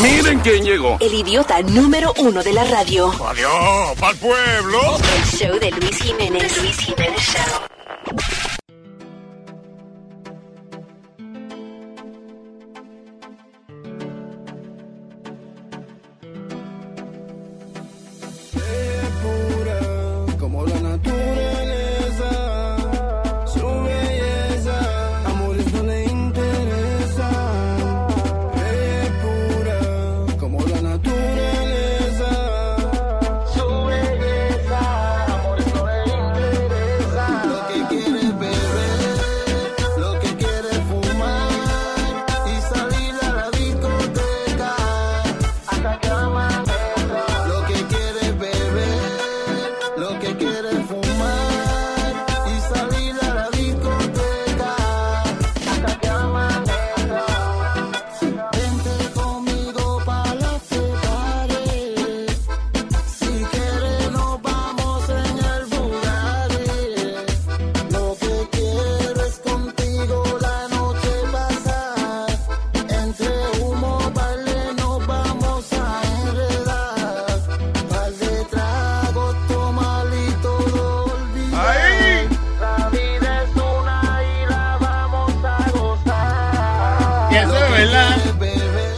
Miren quién llegó. El idiota número uno de la radio. Adiós, pa'l pueblo. El show de Luis Jiménez. Luis Jiménez Show.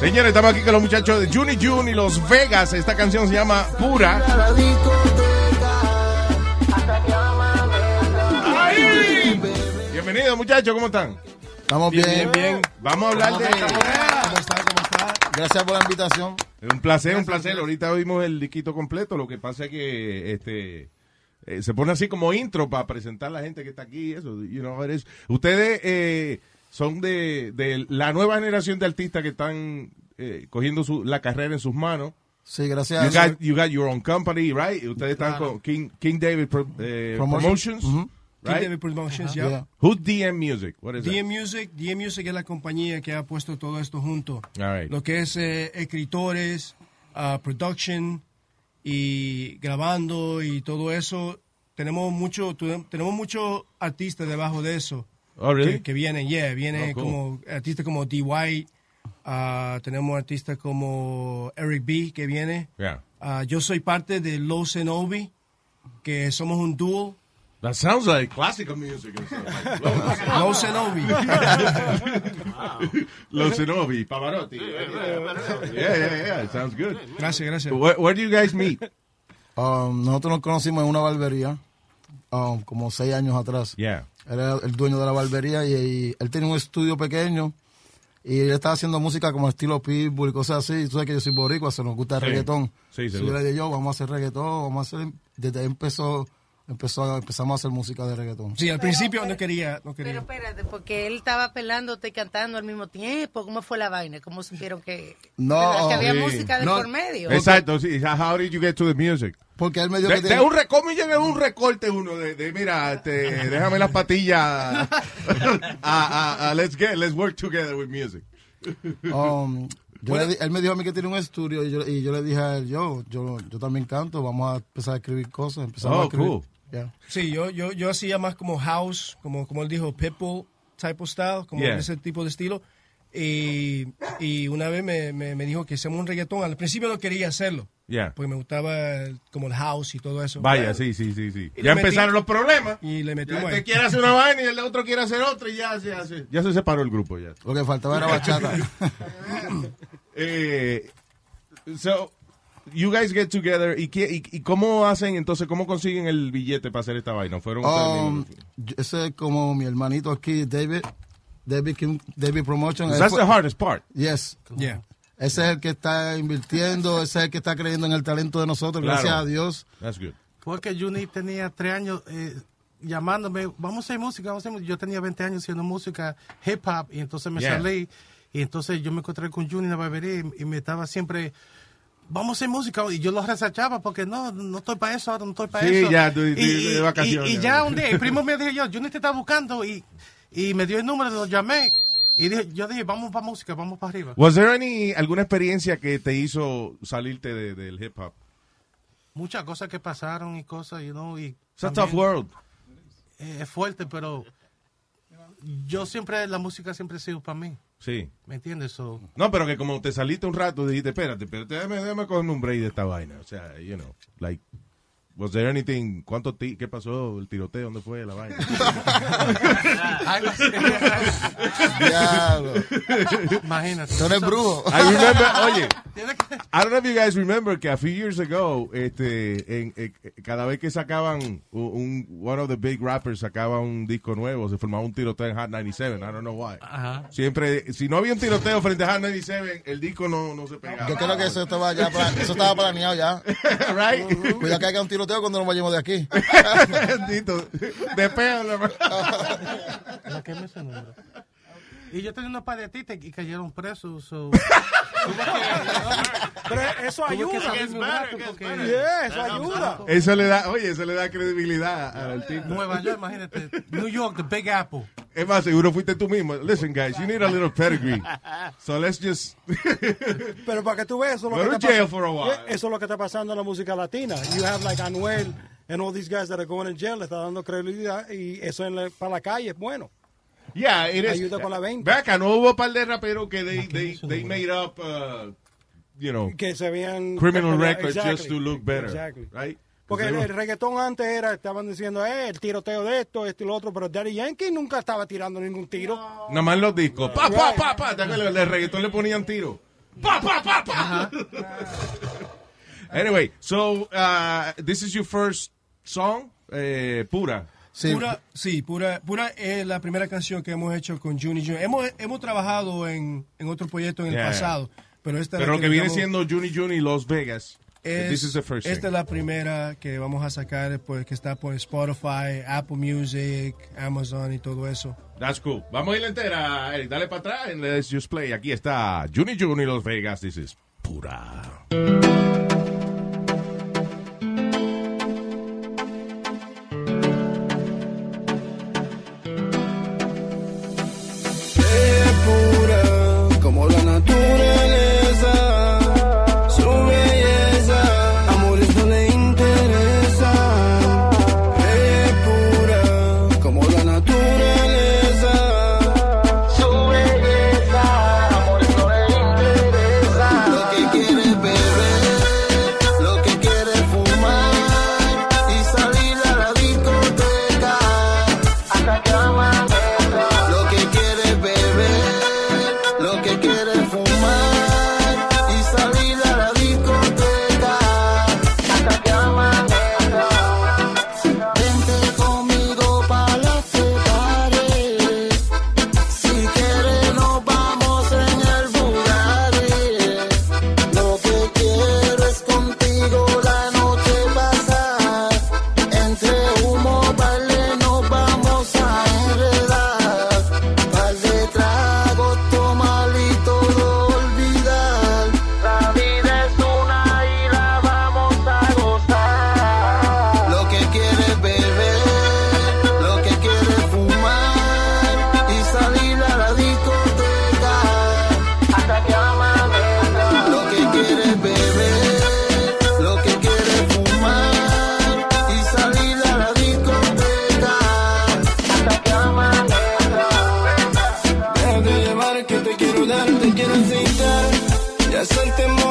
Señores, estamos aquí con los muchachos de Juni June y Los Vegas. Esta canción se llama Pura. a la discoteca hasta que amanezca. ¡Ahí! Bienvenidos, muchachos, ¿cómo están? Estamos bien, bien. Vamos a hablar de. ¿Cómo está? ¿Cómo está? Gracias por la invitación. Un placer, un placer. Ahorita oímos el diquito completo. Lo que pasa es que este eh, se pone así como intro para presentar a la gente que está aquí. Eso, you know. Ustedes eh, son de, de la nueva generación de artistas que están eh, cogiendo su, la carrera en sus manos. Sí, You gracias. got, you got your own company, right? Ustedes están con King, King David Pro- eh, Promotions, Ujú. right? David Promotions, ya. Yeah. Who's DM Music? What is DM Music, DM Music es la compañía que ha puesto todo esto junto. that? All right. Lo que es eh, escritores, ah, production y grabando y todo eso. Tenemos mucho, tenemos muchos artistas debajo de eso Oh, really? que, que vienen, yeah, vienen Oh, cool. como artistas como D. White, ah, tenemos artistas como Eric B. que viene. Yeah. Ah, yo soy parte de Los Cenobi, que somos un dúo. That sounds like classical music. Like, Los Cenobi. Los Zenobi, Pavarotti. Yeah, yeah, yeah. It sounds good. gracias, gracias. Where, where do you guys meet? Um, nosotros nos conocimos en una barbería, um, como seis años atrás. Yeah. Era el dueño de la barbería y, y él tenía un estudio pequeño y él estaba haciendo música como estilo pitbull y cosas así. Tú sabes que yo soy boricua, se nos gusta el Sí. reggaetón. Sí, seguro. yo le dije yo, vamos a hacer reggaetón, vamos a hacer... Desde ahí empezó, empezó a- empezamos a hacer música de reggaetón. Sí, al principio no quería, no quería. Pero espérate, porque él estaba pelándote y cantando al mismo tiempo. ¿Cómo fue la vaina? ¿Cómo supieron que, No, había sí. música de No, por medio? Exacto, sí. How did you get to the music? Porque él me dio De, que de un recorte, un recorte uno de, de, mira, este, déjame las patillas. Ah, ah, ah, let's get, let's work together with music. Um, yo le él me dijo a mí que tiene un estudio y yo, y yo le dije a él, yo, yo, yo también canto, vamos a empezar a escribir cosas. Empezamos Oh, a escribir. cool. Yeah. Sí, yo, yo, yo hacía más como house, como, como él dijo, Pitbull type of style, como Yeah. ese tipo de estilo. Y, y una vez me, me, me dijo que hacemos un reggaetón. Al principio no quería hacerlo, Yeah. porque me gustaba el- como el house y todo eso. Vaya, sí, sí, sí, sí. Y Ya empezaron los problemas. Y le Ya metimos este quiere hacer una vaina y el otro quiere hacer otra y ya, se- ya se separó el grupo ya. Lo que faltaba era bachata. Eh, so, you guys get together y, qué- y, y cómo hacen entonces, cómo consiguen el billete para hacer esta vaina? Fueron Um, ese es como mi hermanito aquí, David, David, King- David Promotion. That's fue- the hardest part. Yes. Yeah. Ese es el que está invirtiendo, ese es el que está creyendo en el talento de nosotros, Claro. gracias a Dios. That's good. Porque Juni tenía tres años eh, llamándome, vamos a hacer música, vamos a hacer música. Yo tenía 20 años haciendo música hip hop y entonces me Yeah. salí y entonces yo me encontré con Juni en la barbería y, y me estaba siempre, vamos a hacer música y yo lo resachaba porque no, no estoy para eso, ahora no estoy para Sí, eso. ya, tú- y, de vacaciones. y- y ya un día, el primo me dijo yo, Juni te está buscando y, y me dio el número, lo llamé y dije, yo dije, vamos para música, vamos para arriba. Was there any, alguna experiencia que te hizo salirte de- del hip hop? Muchas cosas que pasaron y cosas, you know, y It's a también- tough world. eh, es fuerte, pero yo siempre, la música siempre ha sido para mí. Sí. ¿Me entiendes? So, No, pero que como te saliste un rato, dijiste, espérate, espérate, déjame, déjame coger un break de esta vaina. O sea, you know, like, was there anything, cuánto ti, qué pasó, el tiroteo, dónde fue la vaina? Diablo. imagínate. Tú eres brujo. I remember, oye, I don't know if you guys remember que a few years ago, este, en, eh, cada vez que sacaban un, un- one of the big rappers sacaba un disco nuevo, se formaba un tiroteo en Hot 97, I don't know why. Ajá. Siempre, si no había un tiroteo frente a Hot 97, el disco no, no se pegaba. Yo creo que eso estaba ya, eso estaba planeado ya. right? Cuidado que haya un tiroteo cuando nos vayamos de aquí. Bendito. De peo, la que me ese número. Y yo tenía unos par de artistas y cayeron presos. So, Pero eso ayuda. Yeah, eso ayuda. Eso le da, oye, eso le da credibilidad al tipo. Nueva York, imagínate. New York, the Big Apple. Es más, seguro fuiste tú mismo. Listen, guys, you need a little pedigree. So let's just. Pero para que tú veas, eso es lo Go que to está jail pas- for a while. Eso es lo que está pasando en la música latina. You have like Anuel and all these guys that are going in jail, le está dando credibilidad y eso en la- para la calle es bueno. Yeah, it is. Ayuda con la venta. Ve acá, no hubo un par de raperos que they, they, they made up, uh, you know, Que se vean... criminal records Exactly. just to look better. Exactly. Right? Porque el, el reggaetón antes era, estaban diciendo, eh, el tiroteo de esto, esto y lo otro, pero Daddy Yankee nunca estaba tirando ningún tiro. Nada más los discos. Pa, pa, pa, pa. ¿Te acuerdas? El reggaetón le ponían tiro. Pa, pa, pa, pa. anyway, so, uh, this is your first song, eh, pura. Sí. Pura, sí, pura, pura es la primera canción que hemos hecho con Juni Junior. Hemos, hemos trabajado en, en otro proyecto en Yeah. el pasado, pero esta Pero lo que le viene siendo Juni Juni Los Vegas. es, this is the first esta thing. es la primera que vamos a sacar, pues, que está por Spotify, Apple Music, Amazon y todo eso. That's cool. Vamos a ir entera, Eric. Dale para atrás and let's just play. Aquí está Juni Juni Los Vegas. This is pura. Hacerte mojar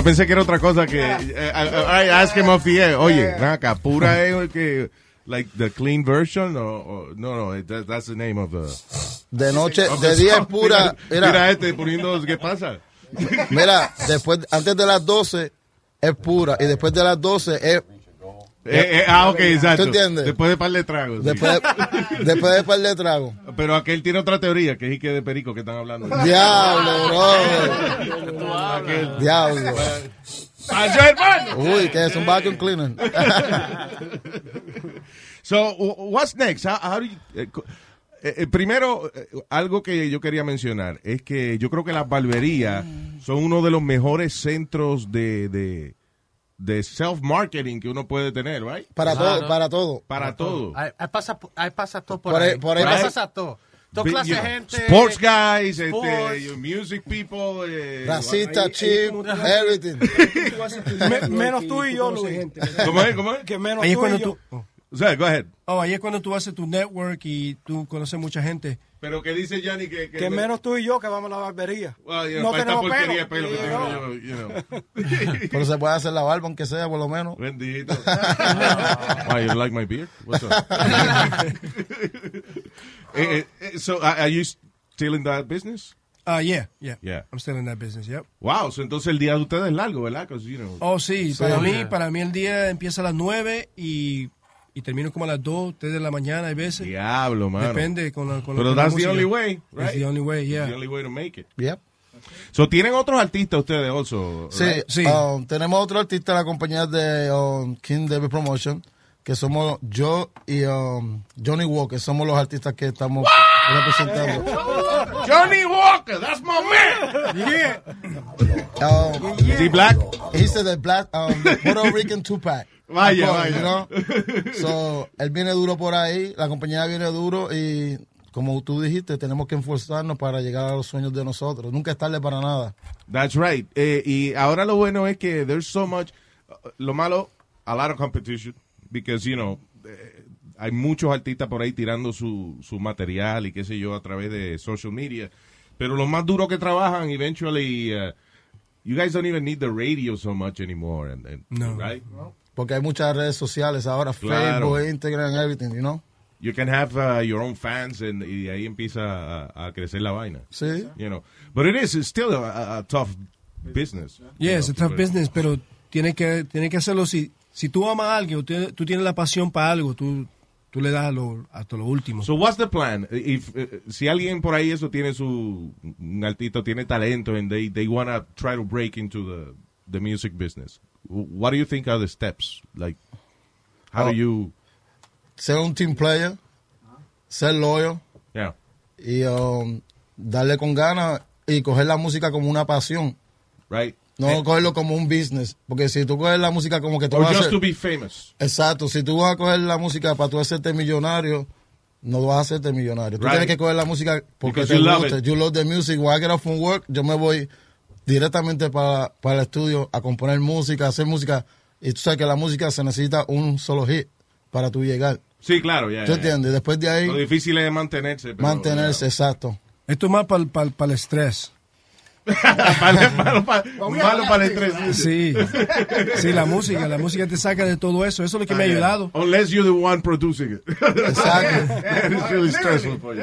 Yo pensé que era otra cosa que. eh, I, I asked him off the air. Oye, ven acá, pura es el que. Like the clean version? O, o- no, no, that- that's the name of the. De noche, of de día es pura. Mira, este poniendo. ¿Qué pasa? mira, después, antes de las 12 es pura y después de las 12 es Eh, eh, ah, ok, exacto. ¿Tú entiendes? Después de par de tragos. sí. después de, después de par de trago. Pero aquel tiene otra teoría, que es que de perico que están hablando. Diablo, bro. Aquel. Diablo. ¡Ay, hermano! Uy, que es un vacuum cleaner. So, what's next? How, how do you- eh, eh, eh, primero, eh, algo que yo quería mencionar es que yo creo que las barberías son uno de los mejores centros de, de, de self-marketing que uno puede tener, right? Para todo, para todo. Para todo. Ahí, ahí pasa, ahí pasa todo por, Por ahí- ahí. por ahí Ahí pasa- pasa todo. Toda Big, clase you de gente. Sports guys, este, sports. your music people. eh, Racista, Ahí- chip, everything. Me- menos y tú y yo, Luis. gente. ¿Cómo es? ¿Cómo es? Que menos Ahí es tú cuando y yo. tú... O sea, go ahead. Oh, ahí es cuando tú haces tu network y tú conoces mucha gente. Pero que dice Johnny que... Que menos tú y yo que vamos a la barbería. Well, know, no para esta tenemos porquería pelo. pelo que no. yo, you know. Pero se puede hacer la barba, aunque sea, por lo menos. Bendito. Why, you like my beard? What's up? Eh, eh, so, uh, are you still in that business? Ah, yeah, yeah. Yeah. I'm still in that business, yep. Wow, so entonces el día de ustedes es largo, ¿verdad? 'Cause, you know, Oh, sí, para Sí. mí, para mí el día empieza a las 9 y, y termino como a las 2, 3 de la mañana hay veces. Diablo, mano. Depende con la, con Pero that's the only way, That's right? the only way, yeah. That's the only way to make it. Yep. So, ¿tienen otros artistas ustedes also? Sí, right? Sí. um, tenemos otro artista de la compañía de um, King David Promotion, que somos yo y um, Johnny Walker, somos los artistas que estamos representando. Johnny Walker, that's my man. Um, Is he black? He's the black um, Puerto Rican Tupac. Vaya, vaya. you know? So, él viene duro por ahí, la compañía viene duro y como tú dijiste, tenemos que esforzarnos para llegar a los sueños de nosotros. Nunca es tarde para nada. That's right. Eh, y ahora lo bueno es que there's so much. lo malo, a lot of competition. Because, you know, eh, hay muchos artistas por ahí tirando su, su material y qué sé yo a través de social media. Pero los más duros que trabajan, eventually, uh, you guys don't even need the radio so much anymore. And, and- No. Right? Porque hay muchas redes sociales ahora, Claro. Facebook, Instagram, everything, you know? You can have uh, your own fans and, y ahí empieza a, a crecer la vaina. Sí. You know. But it is it's still a, a- a tough business. Yeah, You it's a tough business, pero tiene que, tiene que hacerlo si, si tú amas a alguien, o tú, tú tienes la pasión para algo, tú, tú le das a lo, hasta lo último. So what's the plan? If, eh, si alguien por ahí eso tiene su un artista tiene talento and they they want to try to break into the the music business. What do you think are the steps? Like how do Oh. you Ser un team player, ser loyal yeah. y um, darle con ganas y coger la música como una pasión. Right? No Eh, cogerlo como un business. Porque si tú coges la música como que tú or vas a just hacer... to be famous. Exacto, si tú vas a coger la música para tú hacerte millonario, no vas a hacerte millonario. Tú tienes que coger la música porque Because te you love gusta. it. You love the music. When I get off from work, yo me voy directamente para, para el estudio a componer música, a hacer música. Y tú sabes que la música se necesita un solo hit para tú llegar. Sí, claro, ya. ¿Tú entiendes? Después de ahí, Lo difícil es mantenerse. pero- mantenerse, exacto. Esto es más para el estrés. Malo, malo pa- malo para el estrés. Sí, sí, la música, la música te saca de todo eso. Eso es lo que me ha Ah, yeah. ayudado. Unless you're the one producing it. Exacto. It's really stressful for you.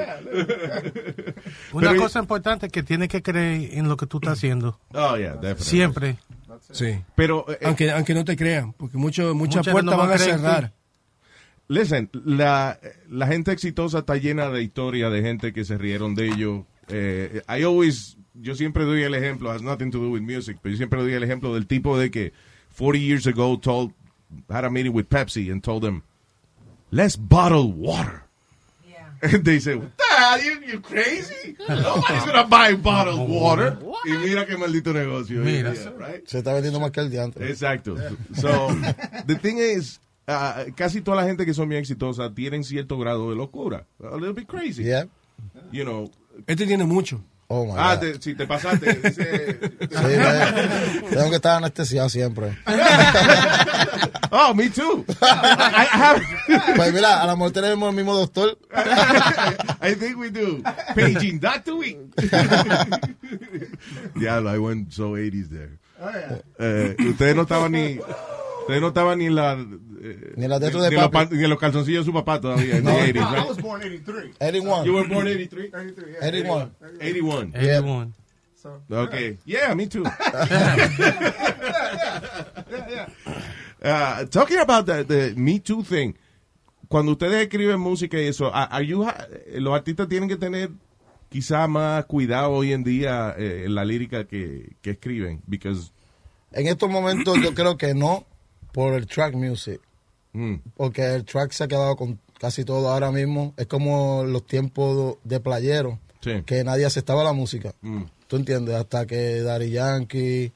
Una Pero- cosa importante es que tienes que creer en lo que tú estás haciendo. Oh, yeah, definitely. Siempre. Sí. Pero, eh, Aunque, aunque no te crean, porque mucho, muchas Mucha puertas no van va a cerrar. Listen, la, la gente exitosa está llena de historias de gente que se rieron de ellos. Eh, I always, yo siempre doy el ejemplo, has nothing to do with music, pero yo siempre doy el ejemplo del tipo de que 40 years ago told, had a meeting with Pepsi and told them, let's bottle water. And they say, what the hell, you, you crazy? Nobody's gonna buy bottled water. Y mira qué maldito negocio. Mira. right? Se está vendiendo más que el diantre. Exacto. So, the thing is, uh, casi toda la gente que son bien exitosas tienen cierto grado de locura. A little bit crazy. Yeah. You know. Este tiene mucho. Oh my Ah, God. te- si te pasaste. dice- Sí, tengo que estar anestesiado siempre. Oh, me too. I, I have, Pues mira, a lo mejor tenemos el mismo doctor. I think we do. Paging Dr. Week. Diablo, I went so 80s there. Eh, ustedes no estaban ni. Ustedes no estaban ni en la. eh, Ni la dentro de los papi. pan- ni en los calzoncillos de su papá todavía. the 80s, I was born 83. 81. You were born 83? 83, yeah. 81. 81. Everyone. So, Okay. Yeah, me too. Uh, talking about the, the Me Too thing. Cuando ustedes escriben música y eso, are- you los artistas tienen que tener quizá más cuidado hoy en día eh, en la lírica que, que escriben. Because, En estos momentos yo creo que no por el track music. mm, Porque el track se ha quedado con casi todo ahora mismo. Es como los tiempos de playero. Sí. Que nadie aceptaba la música. mm, ¿Tú entiendes? Hasta que Daddy Yankee,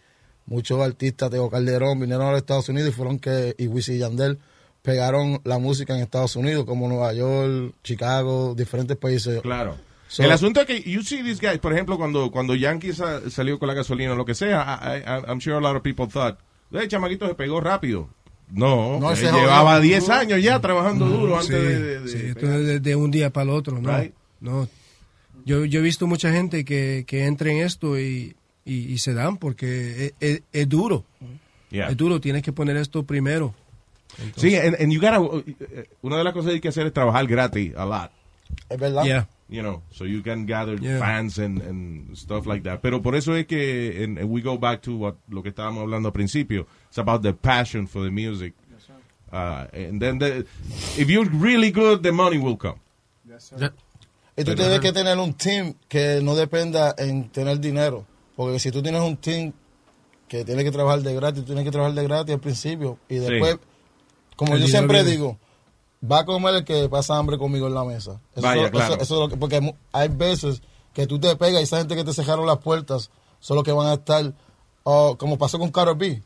muchos artistas, Teo Calderón, vinieron a los Estados Unidos y fueron que, y Wisin y Yandel pegaron la música en Estados Unidos, como Nueva York, Chicago, diferentes países. claro. So- el asunto es que you see these guys, por ejemplo, cuando, cuando Yankee sa- salió con la gasolina o lo que sea, I, I- I'm sure a lot of people thought, el chamaquito se pegó rápido. No, jodió. llevaba 10 años ya trabajando duro antes Sí, de, de- de sí, esto pegar. es de, de un día para el otro, ¿no? Right. no. Yo, yo he visto mucha gente que, que entra en esto y, y, y se dan porque es, es- es duro. Yeah. Es duro, tienes que poner esto primero. Sí, and, and you gotta, eh, una de las cosas que hay que hacer es trabajar gratis a lot, Es verdad. Yeah. You know, so you can gather Yeah. fans and, and stuff like that. Pero por eso es que, and, and we go back to what, lo que estábamos hablando al principio, it's about the passion for the music. Uh, and then the, if you're really good, the money will come. Ya- Y tú tienes que tener un team que no dependa en tener dinero. Porque si tú tienes un team que tiene que trabajar de gratis, tú tienes que trabajar de gratis al principio. Y después, como El yo siempre viene. digo, va a comer el que pasa hambre conmigo en la mesa. Eso, Vaya, eso- claro. eso es lo que- porque mu- hay veces que tú te pegas y esa gente que te cerraron las puertas son los que van a estar, oh, como pasó con Karol B.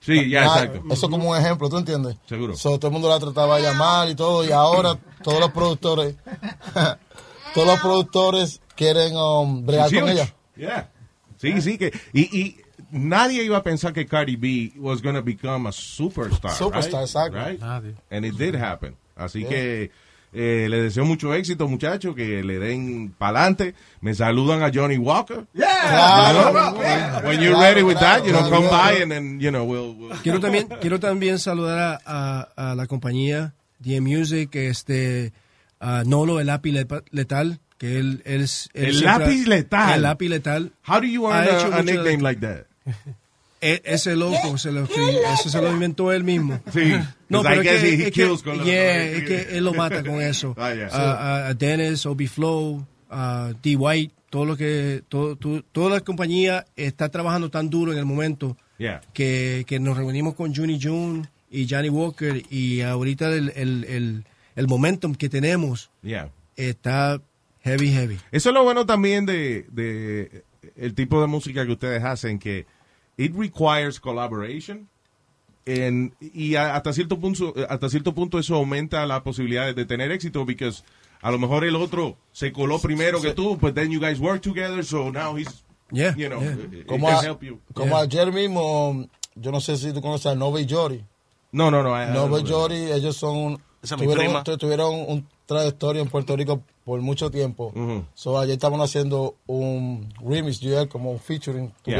Sí, ya, Ah, exacto. Eso como un ejemplo, ¿tú entiendes? Seguro. So, todo el mundo la trataba de llamar y todo, y ahora todos los productores, todos los productores quieren um, bregar con ella. Yeah. Sí, sí, que, y, y nadie iba a pensar que Cardi B was going to become a superstar. Superstar, right? exacto. Right? Nadie. And it did happen. Así Yeah. que eh, le deseo mucho éxito, muchachos, que le den pa'lante. Me saludan a Johnny Walker. Claro. You know? When you're Claro, ready with that, claro, you know, claro. come by and then, you know, we'll... we'll- Quiero también, quiero también saludar a, a- a la compañía DM Music, este, a Nolo, el lápiz letal, que él, él, es- él El siempre- lápiz letal. El lápiz letal. How do you earn a, a nickname like that? E- ese loco, se lo, escribió- eso se lo inventó él mismo. Sí. No, I pero es que, es que- yeah, es que él lo mata con eso. Ah, yeah. A- a, a Dennis, Obi Flow, a D. White, todo lo que, todo, todo- toda la compañía está trabajando tan duro en el momento Yeah. que, que nos reunimos con Juni June y Johnny Walker y ahorita el, el, el, el momentum que tenemos Yeah. está heavy, heavy. Eso es lo bueno también de, de el tipo de música que ustedes hacen, que it requires collaboration. En- y a- hasta cierto punto hasta cierto punto eso aumenta la posibilidad de tener éxito because a lo mejor el otro se coló primero que tú but then you guys work together so now he's Yeah, you know yeah. it- Como, a- help you. como ayer mismo, yo no sé si tú conoces a Nova y Jory. no no no I- Nova y. Jory, ellos son, tuvieron, tuvieron un trayectoria en Puerto Rico por mucho tiempo. Ujú. So, ayer estaban haciendo un remix, como un featuring Yeah.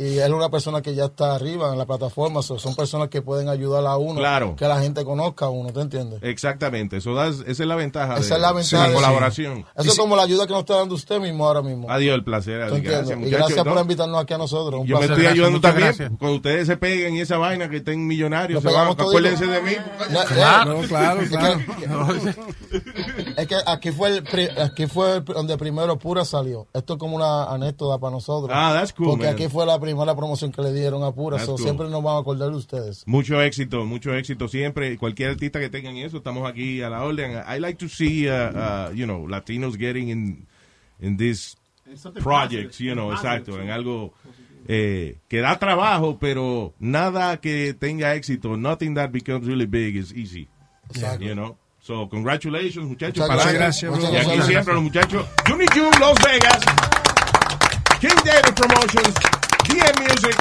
Y él es una persona que ya está arriba en la plataforma, so, son personas que pueden ayudar a uno, Claro. que la gente conozca a uno, ¿te entiendes? exactamente eso das- esa es la ventaja Esa de, es la ventaja de- colaboración Eso es como la ayuda que nos está dando usted mismo ahora mismo. adiós el placer ¿Tú adiós. gracias y gracias por No, invitarnos aquí a nosotros. un Yo me estoy gracias, ayudando muchas también. gracias. Cuando ustedes se peguen y esa vaina que estén millonarios, se van, acuérdense de mí. No, Claro, claro, claro. Es que aquí fue el pri- aquí fue el- donde primero Pura salió. Esto es como una anécdota para nosotros. Ah, that's cool, Porque man. aquí fue la primera promoción que le dieron a Pura. So cool. Siempre nos vamos a acordar de ustedes. Mucho éxito, mucho éxito siempre. Cualquier artista que tengan eso, estamos aquí a la orden. I like to see, uh, uh, you know, Latinos getting in, in these projects, you know, exacto, en algo eh, que da trabajo, pero nada que tenga éxito. Nothing that becomes really big is easy, Exacto. you know. So, congratulations, muchachos. Muchas para gracias, bro. Y aquí siempre los muchachos. Juni June, Las Vegas. King David Promotions. DM Music.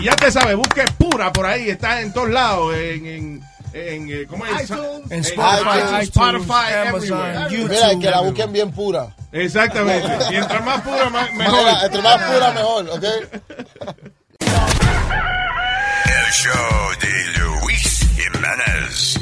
Y ya te sabes, busque pura por ahí, está en todos lados, en, en, en eh, ¿cómo es? En En Spotify, iTunes, Spotify, Amazon. YouTube. Mira, y que la busquen bien pura. Exactamente. Mientras más pura, más, mejor. Mira, entre más pura, mejor, ¿ok? El show de Luis Jimenez.